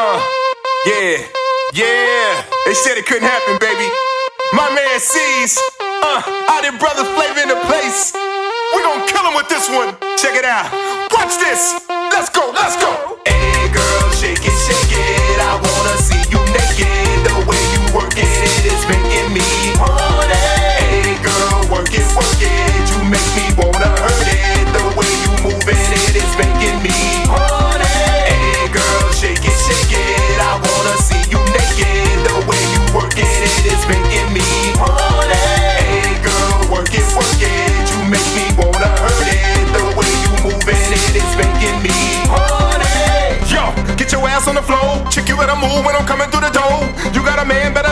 Uh, yeah, yeah. They said it couldn't happen, baby. My man sees. Uh, I did brother flavor in the place. We gonna kill him with this one. Check it out. Watch this. Let's go, let's go. fool when I'm coming through the door. You got a man, better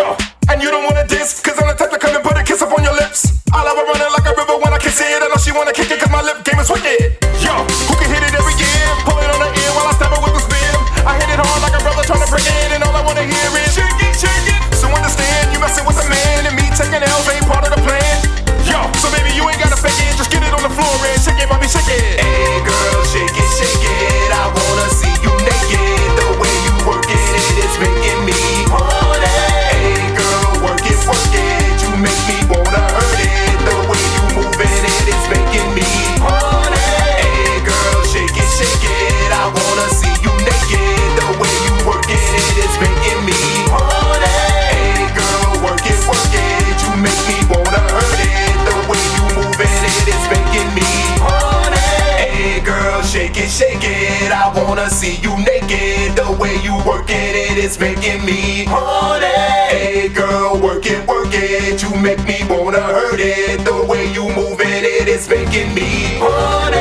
Yo, and you don't wanna diss, cause I'm the type to come and put a kiss up on your lips. I love her running like a river when I kiss it. I know she wanna kick it cause my lip game is wicked. Yo, who can hit it every year? Pull it on the ear while I stab her with the spin. I hit it hard like a brother trying to break in. shake it, shake it. I wanna see you naked. The way you work it, it is making me horny. Hey girl, work it, work it. You make me wanna hurt it. The way you move it, it is making me horny.